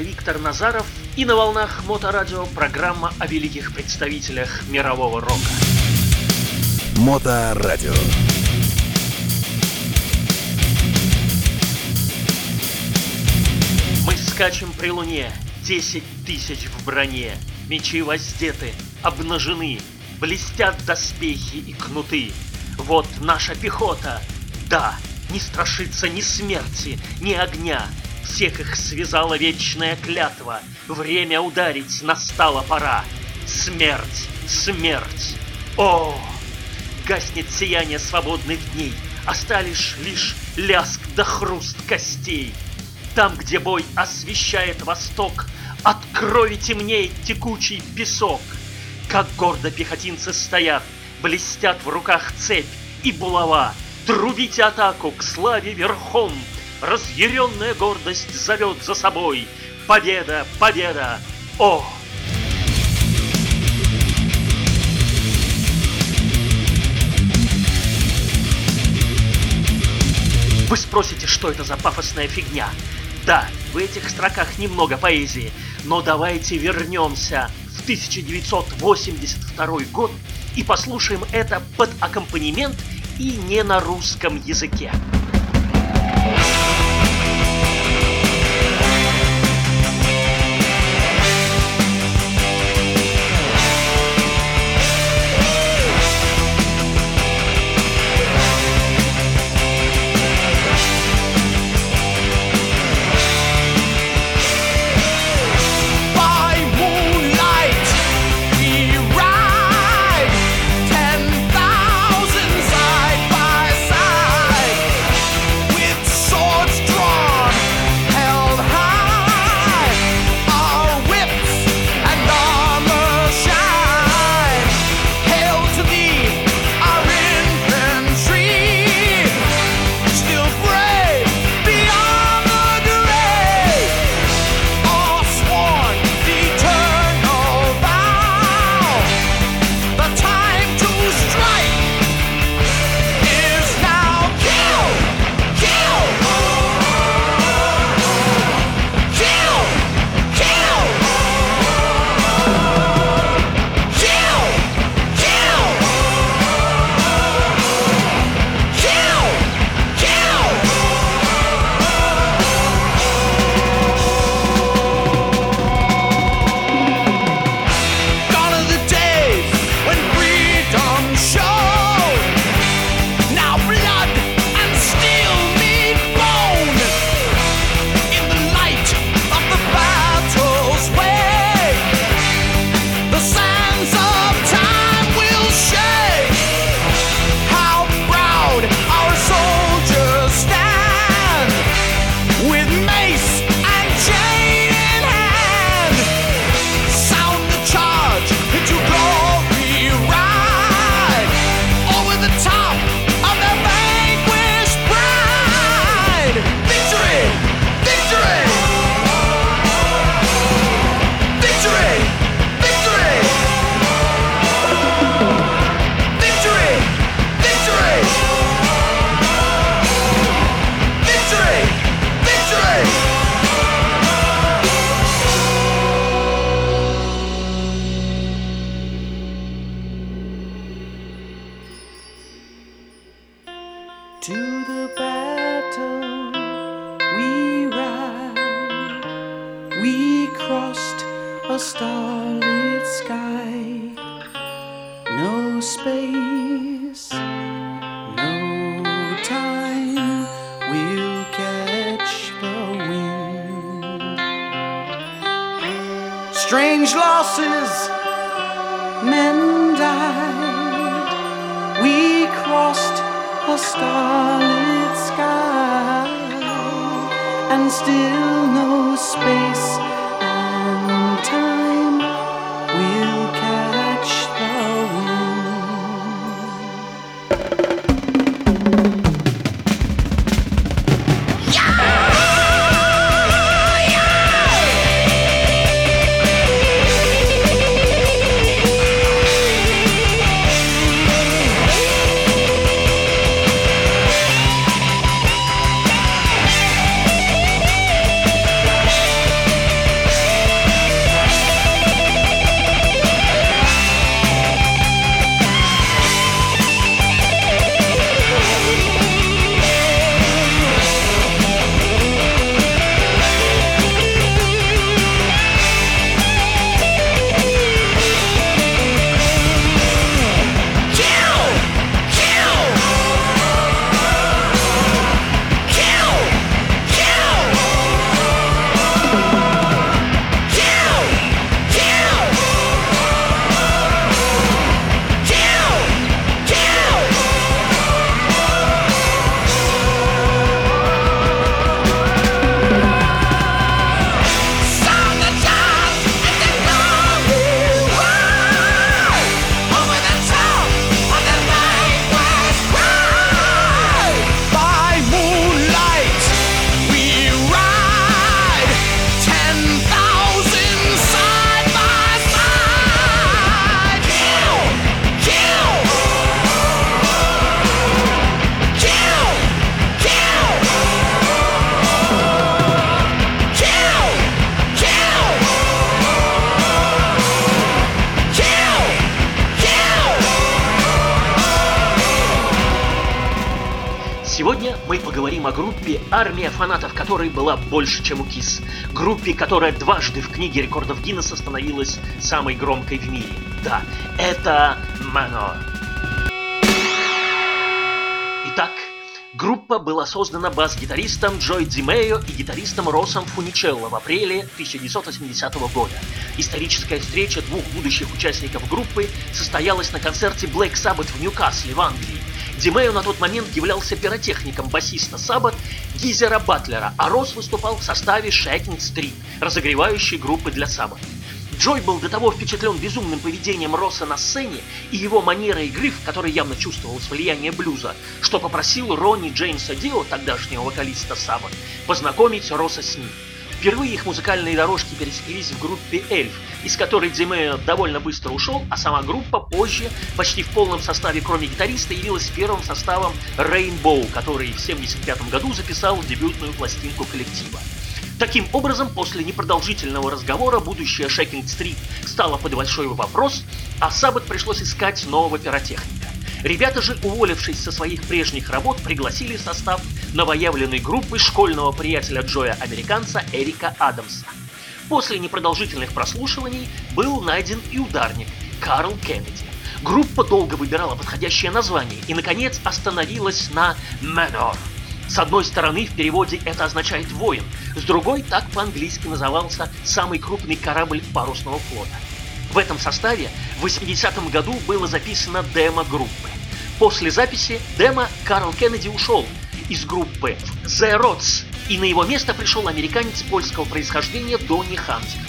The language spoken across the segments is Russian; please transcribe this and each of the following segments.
Это Виктор Назаров и на волнах Моторадио программа о великих представителях мирового рока. Моторадио. Мы скачем при луне, десять тысяч в броне, мечи воздеты, обнажены, блестят доспехи и кнуты. Вот наша пехота, да, не страшится ни смерти, ни огня, всех их связала вечная клятва. Время ударить настала пора. Смерть, смерть. О! Гаснет сияние свободных дней. Остались лишь ляск да хруст костей. Там, где бой освещает восток, От крови темнеет текучий песок. Как гордо пехотинцы стоят, Блестят в руках цепь и булава. Трубите атаку к славе верхом, Разъяренная гордость зовет за собой. Победа, победа! О! Вы спросите, что это за пафосная фигня? Да, в этих строках немного поэзии, но давайте вернемся в 1982 год и послушаем это под аккомпанемент и не на русском языке. men died. We crossed a starlit sky, and still no space. Которой была больше, чем у Кис. Группе, которая дважды в книге рекордов Гиннесса становилась самой громкой в мире. Да, это Manor. Итак, Группа была создана бас-гитаристом Джой Дзимео и гитаристом Росом Фуничелло в апреле 1980 года. Историческая встреча двух будущих участников группы состоялась на концерте Black Sabbath в Ньюкасле в Англии. Димео на тот момент являлся пиротехником басиста Саббат Гизера Батлера, а Рос выступал в составе Shaking Street, разогревающей группы для Саббат. Джой был до того впечатлен безумным поведением Росса на сцене и его манерой игры, в которой явно чувствовалось влияние блюза, что попросил Ронни Джеймса Дио, тогдашнего вокалиста Саббат, познакомить Росса с ним. Впервые их музыкальные дорожки пересеклись в группе «Эльф», из которой Дзимео довольно быстро ушел, а сама группа позже, почти в полном составе, кроме гитариста, явилась первым составом Rainbow, который в 1975 году записал дебютную пластинку коллектива. Таким образом, после непродолжительного разговора будущее Шекинг Стрит стало под большой вопрос, а Саббат пришлось искать нового пиротехника. Ребята же, уволившись со своих прежних работ, пригласили в состав новоявленной группы школьного приятеля Джоя-американца Эрика Адамса. После непродолжительных прослушиваний был найден и ударник Карл Кеннеди. Группа долго выбирала подходящее название и, наконец, остановилась на Manor – с одной стороны, в переводе это означает «воин», с другой так по-английски назывался самый крупный корабль парусного флота. В этом составе в 80-м году было записано демо группы. После записи демо Карл Кеннеди ушел из группы The Rods, и на его место пришел американец польского происхождения Донни Хантер.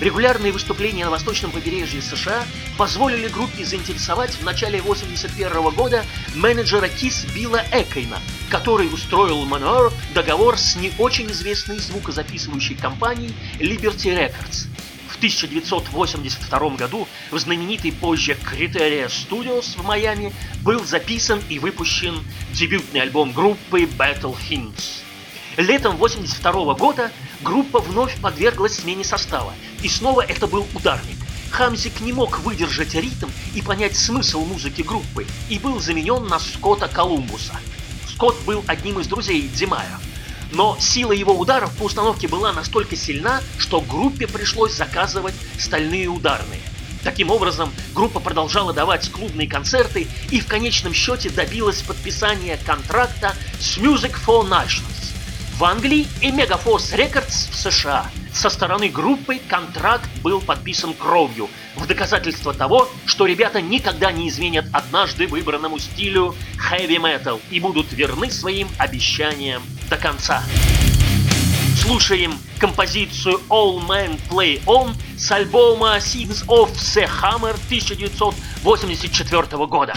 Регулярные выступления на восточном побережье США позволили группе заинтересовать в начале 1981 года менеджера Кис Билла Экейна, который устроил Manowar договор с не очень известной звукозаписывающей компанией Liberty Records. В 1982 году в знаменитой позже Criteria Studios в Майами был записан и выпущен дебютный альбом группы Battle Hymns. Летом 1982 года группа вновь подверглась смене состава, и снова это был ударник. Хамзик не мог выдержать ритм и понять смысл музыки группы и был заменен на Скотта Колумбуса. Скотт был одним из друзей Димая. Но сила его ударов по установке была настолько сильна, что группе пришлось заказывать стальные ударные. Таким образом, группа продолжала давать клубные концерты и в конечном счете добилась подписания контракта с Music for Nations в Англии и Megaforce Records в США. Со стороны группы контракт был подписан кровью, в доказательство того, что ребята никогда не изменят однажды выбранному стилю metal и будут верны своим обещаниям до конца. Слушаем композицию All Men Play On с альбома Sins of the Hammer 1984 года.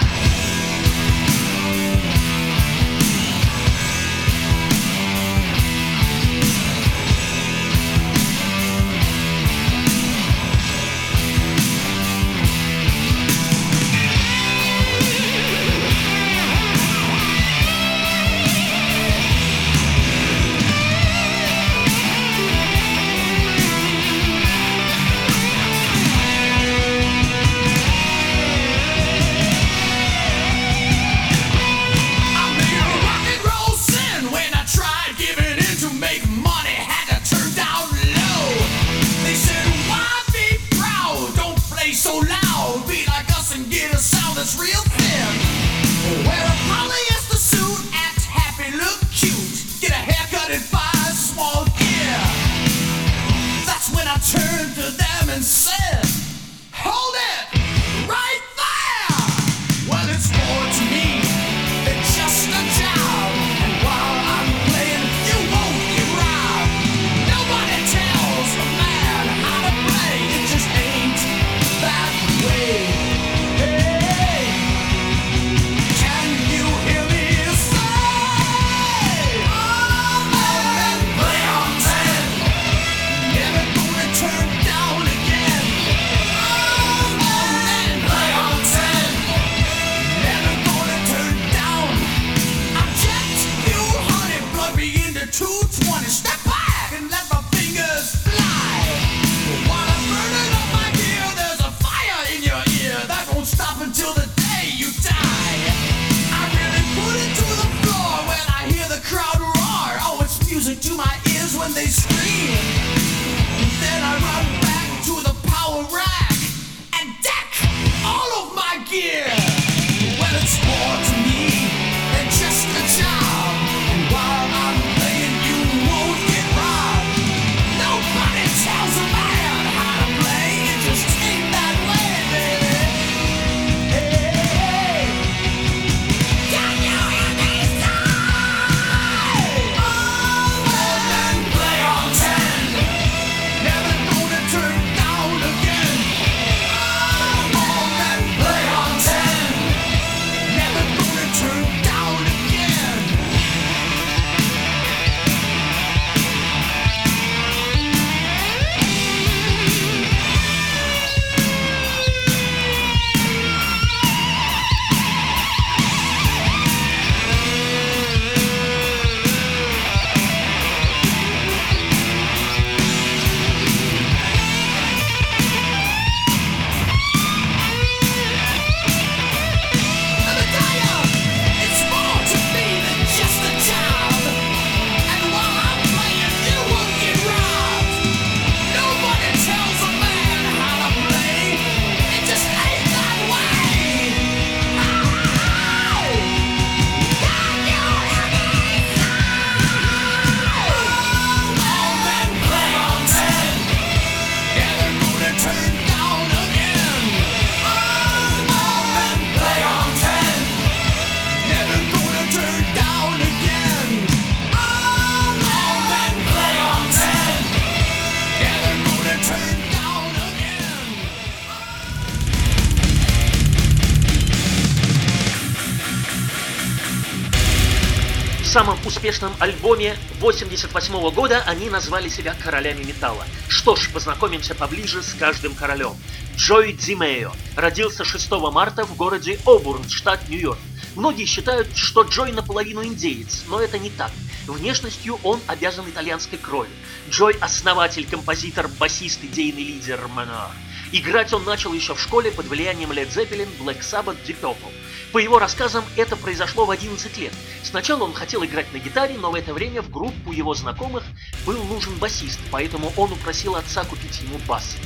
Успешном альбоме 88 года они назвали себя королями металла. Что ж, познакомимся поближе с каждым королем. Джой Дзимео родился 6 марта в городе Обурн, штат Нью-Йорк. Многие считают, что Джой наполовину индеец, но это не так. Внешностью он обязан итальянской кровью. Джой – основатель, композитор, басист, идейный лидер Манор. Играть он начал еще в школе под влиянием Led Zeppelin, Black Sabbath, Deep Purple. По его рассказам, это произошло в 11 лет. Сначала он хотел играть на гитаре, но в это время в группу его знакомых был нужен басист, поэтому он упросил отца купить ему бас.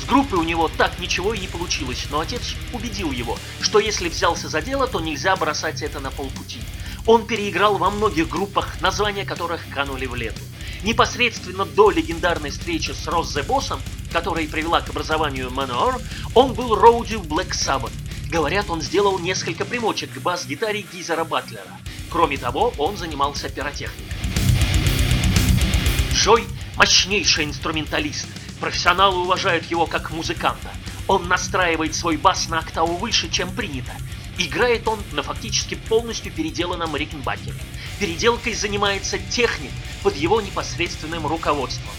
С группой у него так ничего и не получилось, но отец убедил его, что если взялся за дело, то нельзя бросать это на полпути. Он переиграл во многих группах, названия которых канули в лету. Непосредственно до легендарной встречи с Роззе Боссом, которая привела к образованию Manowar, он был роуди в Black Sabbath. Говорят, он сделал несколько примочек к бас-гитаре Гизера Батлера. Кроме того, он занимался пиротехникой. Джой – мощнейший инструменталист. Профессионалы уважают его как музыканта. Он настраивает свой бас на октаву выше, чем принято. Играет он на фактически полностью переделанном Рикенбакере. Переделкой занимается техник под его непосредственным руководством.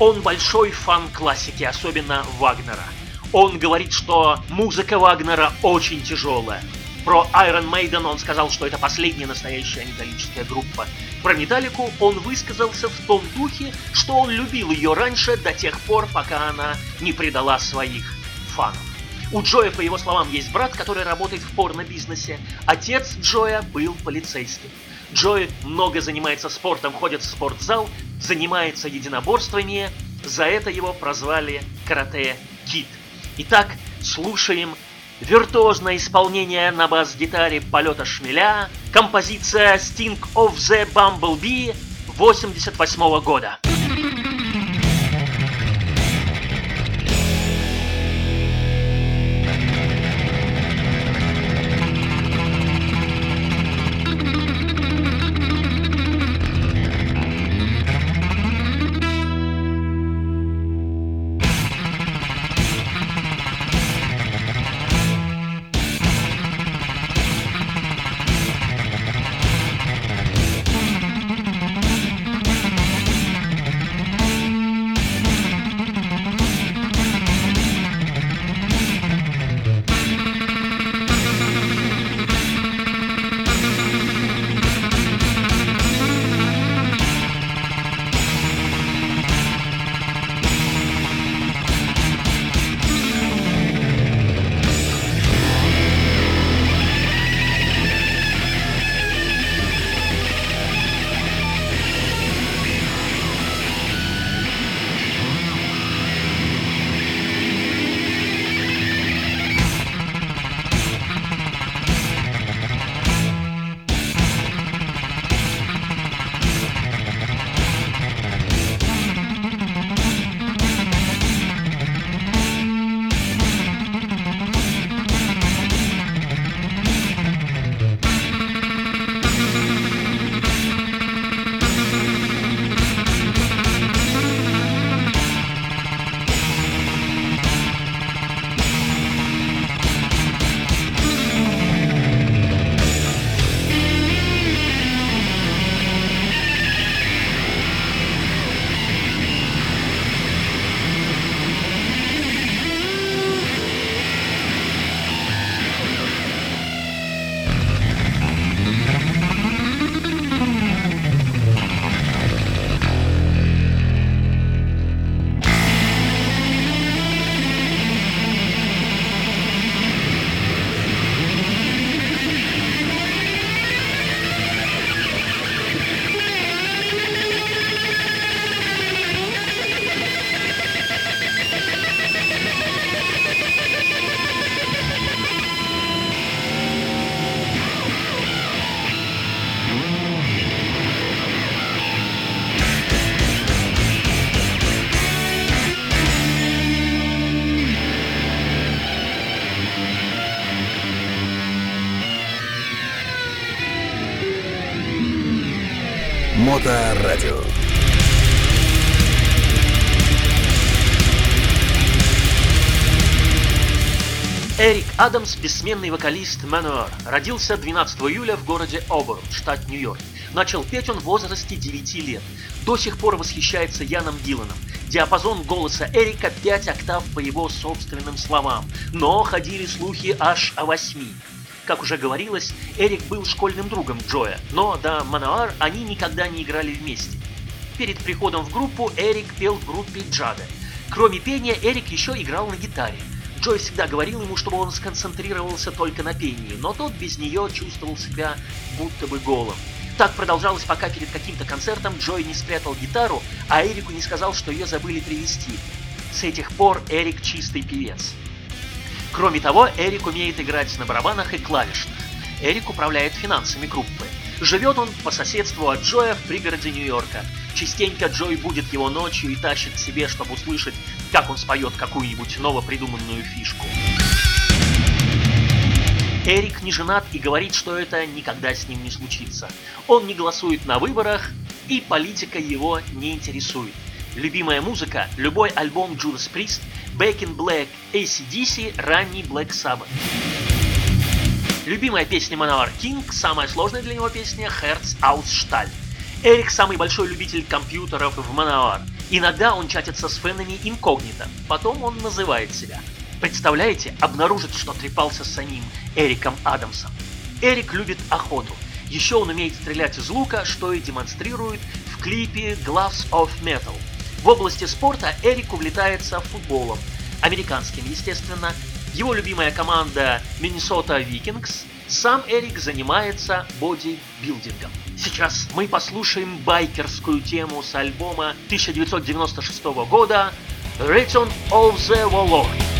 Он большой фан классики, особенно Вагнера – он говорит, что музыка Вагнера очень тяжелая. Про Iron Maiden он сказал, что это последняя настоящая металлическая группа. Про Металлику он высказался в том духе, что он любил ее раньше до тех пор, пока она не предала своих фанов. У Джоя, по его словам, есть брат, который работает в порно-бизнесе. Отец Джоя был полицейским. Джой много занимается спортом, ходит в спортзал, занимается единоборствами. За это его прозвали Карате Кит. Итак, слушаем виртуозное исполнение на бас-гитаре полета шмеля, композиция Sting of the Bumblebee 88 года. Эрик Адамс, бессменный вокалист Manowar, родился 12 июля в городе Оберн, штат Нью-Йорк. Начал петь он в возрасте 9 лет. До сих пор восхищается Яном Диланом. Диапазон голоса Эрика 5 октав по его собственным словам, но ходили слухи аж о 8. Как уже говорилось, Эрик был школьным другом Джоя, но до Мануар они никогда не играли вместе. Перед приходом в группу Эрик пел в группе Джада. Кроме пения, Эрик еще играл на гитаре. Джой всегда говорил ему, чтобы он сконцентрировался только на пении, но тот без нее чувствовал себя будто бы голым. Так продолжалось, пока перед каким-то концертом Джой не спрятал гитару, а Эрику не сказал, что ее забыли привезти. С этих пор Эрик чистый певец. Кроме того, Эрик умеет играть на барабанах и клавишных. Эрик управляет финансами группы. Живет он по соседству от Джоя в пригороде Нью-Йорка. Частенько Джой будет его ночью и тащит к себе, чтобы услышать, как он споет какую-нибудь новопридуманную фишку. Эрик не женат и говорит, что это никогда с ним не случится. Он не голосует на выборах, и политика его не интересует. Любимая музыка, любой альбом Judas Priest, Back in Black, ACDC, ранний Black Sabbath. Любимая песня Manowar King, самая сложная для него песня Herz aus Stahl. Эрик самый большой любитель компьютеров в Manowar. Иногда он чатится с фенами инкогнито, потом он называет себя. Представляете, обнаружит, что трепался с самим Эриком Адамсом. Эрик любит охоту. Еще он умеет стрелять из лука, что и демонстрирует в клипе Gloves of Metal. В области спорта Эрик увлекается футболом. Американским, естественно, его любимая команда Minnesota Vikings. Сам Эрик занимается бодибилдингом. Сейчас мы послушаем байкерскую тему с альбома 1996 года Return of the Warlord.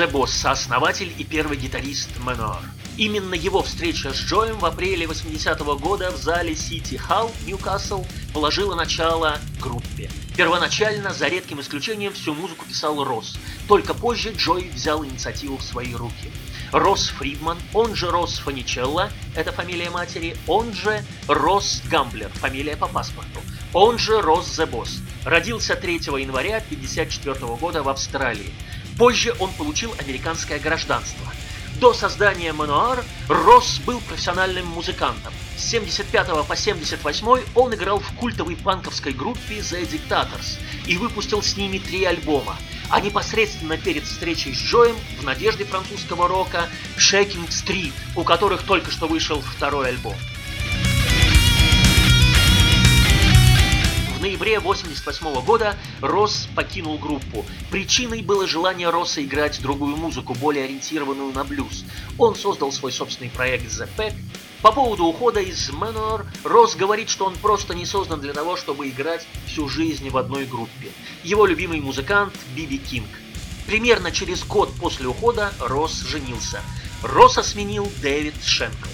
Зе Босс, сооснователь и первый гитарист Manowar. Именно его встреча с Джоем в апреле 80-го года в зале Сити Халл, Ньюкасл, положила начало группе. Первоначально, за редким исключением, всю музыку писал Росс. Только позже Джой взял инициативу в свои руки. Росс Фридман, он же Росс Фаничелла, это фамилия матери, он же Росс Гамблер, фамилия по паспорту, он же Росс The Boss. Родился 3 января 1954 года в Австралии. Позже он получил американское гражданство. До создания Мануар Росс был профессиональным музыкантом. С 75 по 78 он играл в культовой панковской группе The Dictators и выпустил с ними три альбома, а непосредственно перед встречей с Джоем в надежде французского рока Shaking Street, у которых только что вышел второй альбом. В ноябре 1988 года Росс покинул группу. Причиной было желание Росса играть другую музыку, более ориентированную на блюз. Он создал свой собственный проект The Pack. По поводу ухода из Manowar, Росс говорит, что он просто не создан для того, чтобы играть всю жизнь в одной группе. Его любимый музыкант Биби Кинг. Примерно через год после ухода Росс женился. Росса сменил Дэвид Шенкл.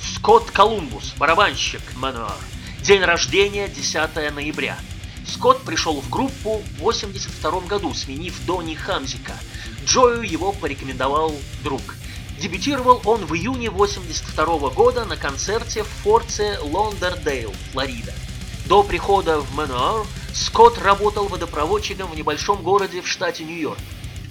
Скотт Колумбус, барабанщик Manowar. День рождения 10 ноября. Скотт пришел в группу в 82 году, сменив Донни Хамзика. Джою его порекомендовал друг. Дебютировал он в июне 82 года на концерте в форте Лондердейл, Флорида. До прихода в Мануар Скотт работал водопроводчиком в небольшом городе в штате Нью-Йорк.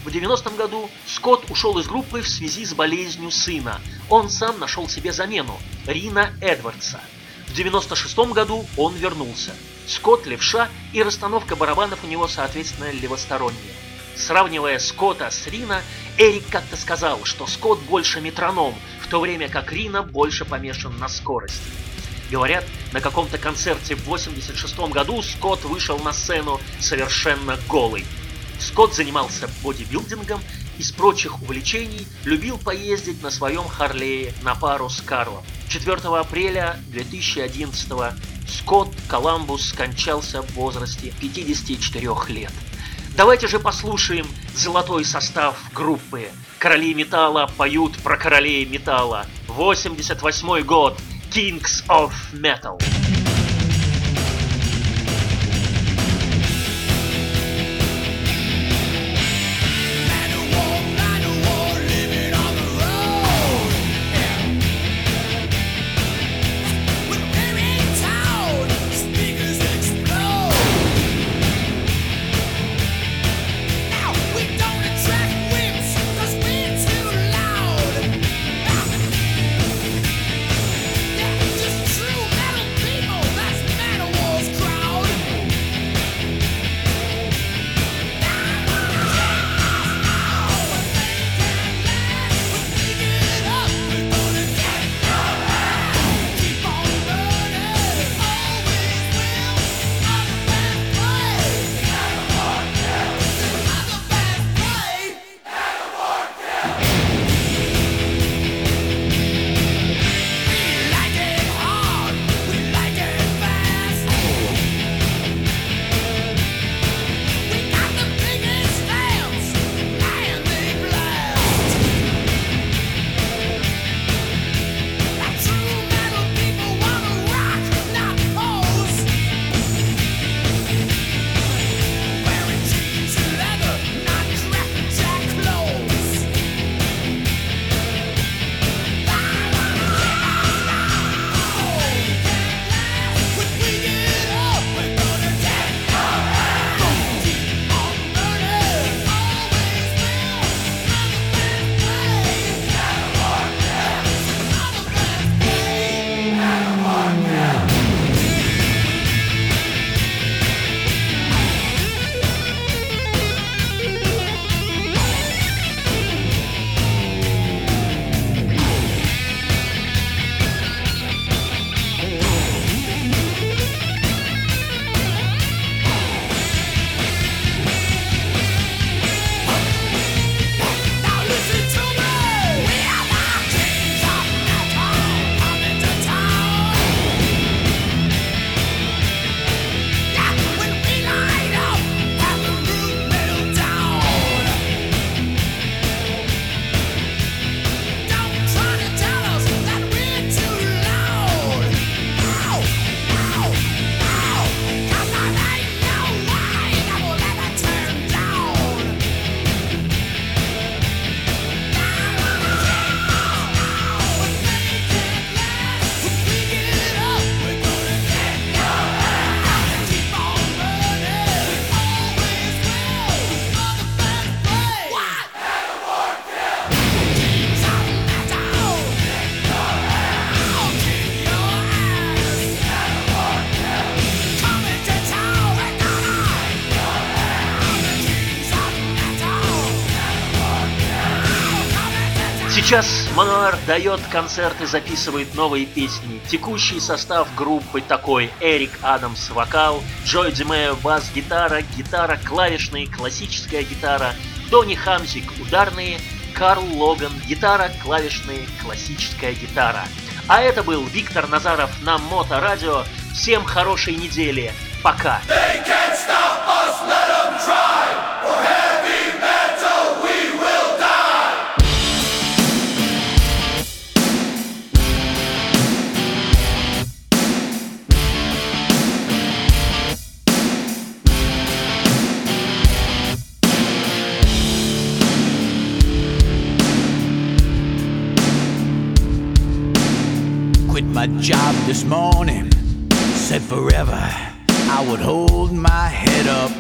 В 90-м году Скотт ушел из группы в связи с болезнью сына. Он сам нашел себе замену – Рина Эдвардса – в 96 году он вернулся. Скотт левша и расстановка барабанов у него, соответственно, левосторонняя. Сравнивая Скотта с Рина, Эрик как-то сказал, что Скотт больше метроном, в то время как Рина больше помешан на скорости. Говорят, на каком-то концерте в 86 году Скотт вышел на сцену совершенно голый. Скотт занимался бодибилдингом, из прочих увлечений любил поездить на своем Харлее на пару с Карлом. 4 апреля 2011 Скотт Коламбус скончался в возрасте 54 лет. Давайте же послушаем золотой состав группы. Короли металла поют про королей металла. 88 год. Kings of Metal. Сейчас Мануар дает концерты, записывает новые песни. Текущий состав группы такой Эрик Адамс вокал, Джой Димео бас-гитара, гитара клавишные, классическая гитара, Тони Хамзик ударные, Карл Логан гитара, клавишные, классическая гитара. А это был Виктор Назаров на Моторадио. Всем хорошей недели. Пока. They can't stop us, let them try. My job this morning. Said forever I would hold my head up